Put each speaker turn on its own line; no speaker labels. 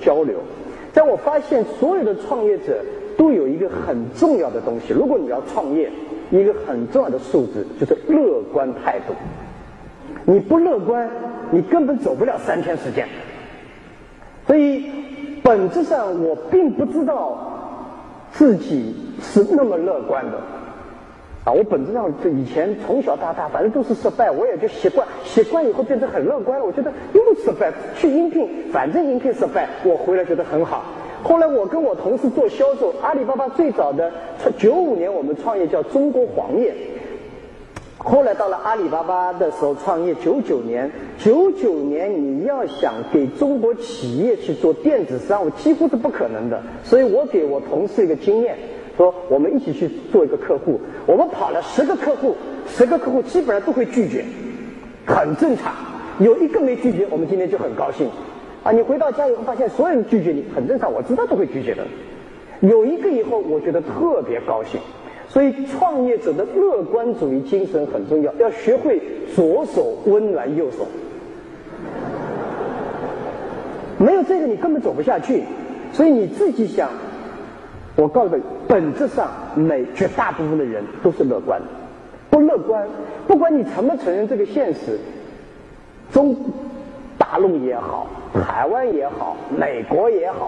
交流。在我发现所有的创业者都有一个很重要的东西，如果你要创业，一个很重要的素质就是乐观态度。你不乐观，你根本走不了三天时间。所以本质上我并不知道自己是那么乐观的。啊，我本质上这以前从小到大，反正都是失败，我也就习惯，习惯以后变成很乐观了。我觉得又失败，去应聘，反正应聘失败，我回来觉得很好。后来我跟我同事做销售，阿里巴巴最早的九五年我们创业叫中国黄页，后来到了阿里巴巴的时候创业九九年，九九年你要想给中国企业去做电子商务，几乎是不可能的。所以我给我同事一个经验。说我们一起去做一个客户，我们跑了十个客户，十个客户基本上都会拒绝，很正常。有一个没拒绝，我们今天就很高兴。啊，你回到家以后发现所有人拒绝你，很正常，我知道都会拒绝的。有一个以后，我觉得特别高兴。所以创业者的乐观主义精神很重要，要学会左手温暖右手。没有这个，你根本走不下去。所以你自己想。我告诉你，本质上，每绝大部分的人都是乐观的。不乐观，不管你承不承认这个现实，中大陆也好，台湾也好，美国也好。